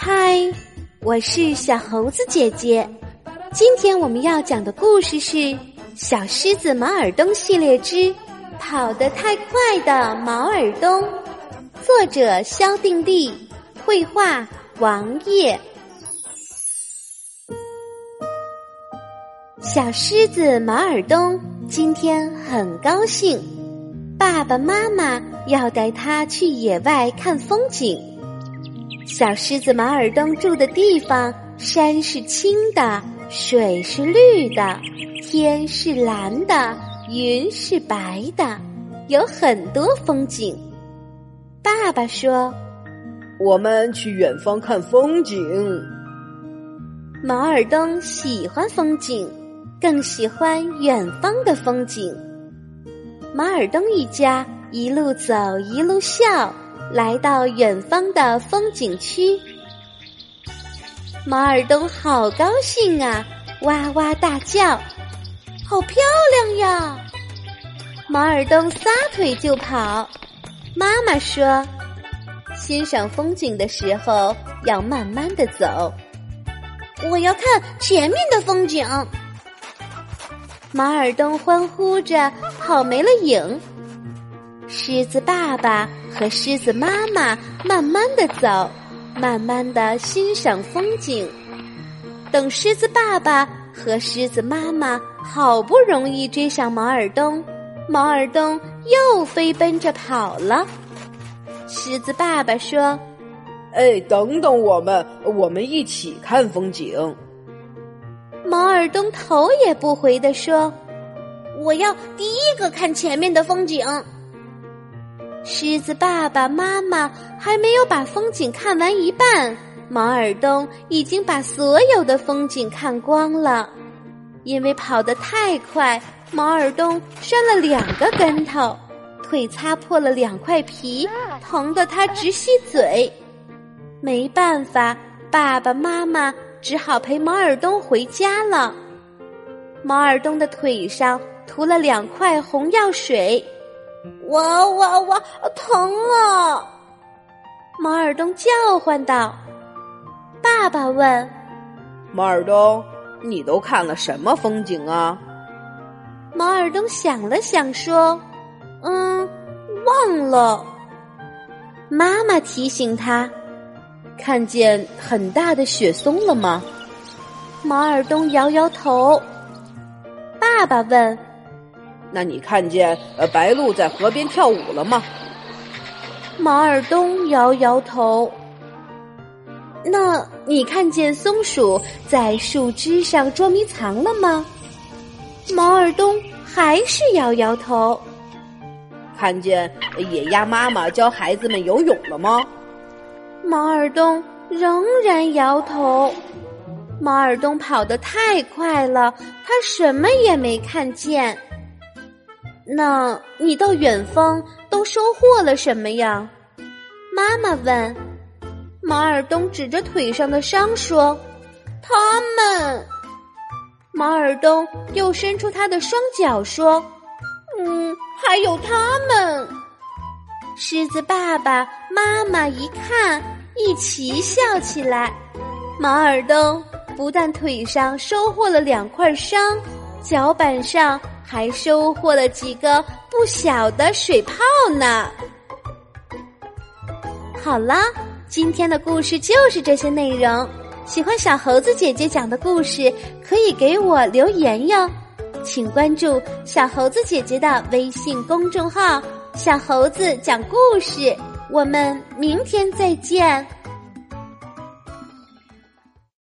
嗨，我是小猴子姐姐。今天我们要讲的故事是《小狮子毛尔东系列之跑得太快的毛尔东》，作者肖定丽，绘画王烨。小狮子毛尔东今天很高兴，爸爸妈妈要带他去野外看风景。小狮子马尔东住的地方，山是青的，水是绿的，天是蓝的，云是白的，有很多风景。爸爸说：“我们去远方看风景。”马尔东喜欢风景，更喜欢远方的风景。马尔东一家一路走，一路笑。来到远方的风景区，毛尔东好高兴啊，哇哇大叫：“好漂亮呀！”毛尔东撒腿就跑。妈妈说：“欣赏风景的时候要慢慢的走。”我要看前面的风景。毛尔东欢呼着跑没了影。狮子爸爸和狮子妈妈慢慢的走，慢慢的欣赏风景。等狮子爸爸和狮子妈妈好不容易追上毛尔东，毛尔东又飞奔着跑了。狮子爸爸说：“哎，等等我们，我们一起看风景。”毛尔东头也不回的说：“我要第一个看前面的风景。”狮子爸爸妈妈还没有把风景看完一半，毛耳东已经把所有的风景看光了。因为跑得太快，毛耳东摔了两个跟头，腿擦破了两块皮，疼得他直吸嘴。没办法，爸爸妈妈只好陪毛耳东回家了。毛耳东的腿上涂了两块红药水。哇哇哇！疼啊！毛尔东叫唤道。爸爸问：“毛尔东，你都看了什么风景啊？”毛尔东想了想说：“嗯，忘了。”妈妈提醒他：“看见很大的雪松了吗？”毛尔东摇摇头。爸爸问。那你看见呃白鹭在河边跳舞了吗？毛尔东摇摇头。那你看见松鼠在树枝上捉迷藏了吗？毛尔东还是摇摇头。看见野鸭妈妈教孩子们游泳了吗？毛尔东仍然摇头。毛尔东跑得太快了，他什么也没看见。那你到远方都收获了什么呀？妈妈问。毛尔东指着腿上的伤说：“他们。”毛尔东又伸出他的双脚说：“嗯，还有他们。”狮子爸爸妈妈一看，一起笑起来。毛尔东不但腿上收获了两块伤，脚板上。还收获了几个不小的水泡呢。好了，今天的故事就是这些内容。喜欢小猴子姐姐讲的故事，可以给我留言哟。请关注小猴子姐姐的微信公众号“小猴子讲故事”。我们明天再见。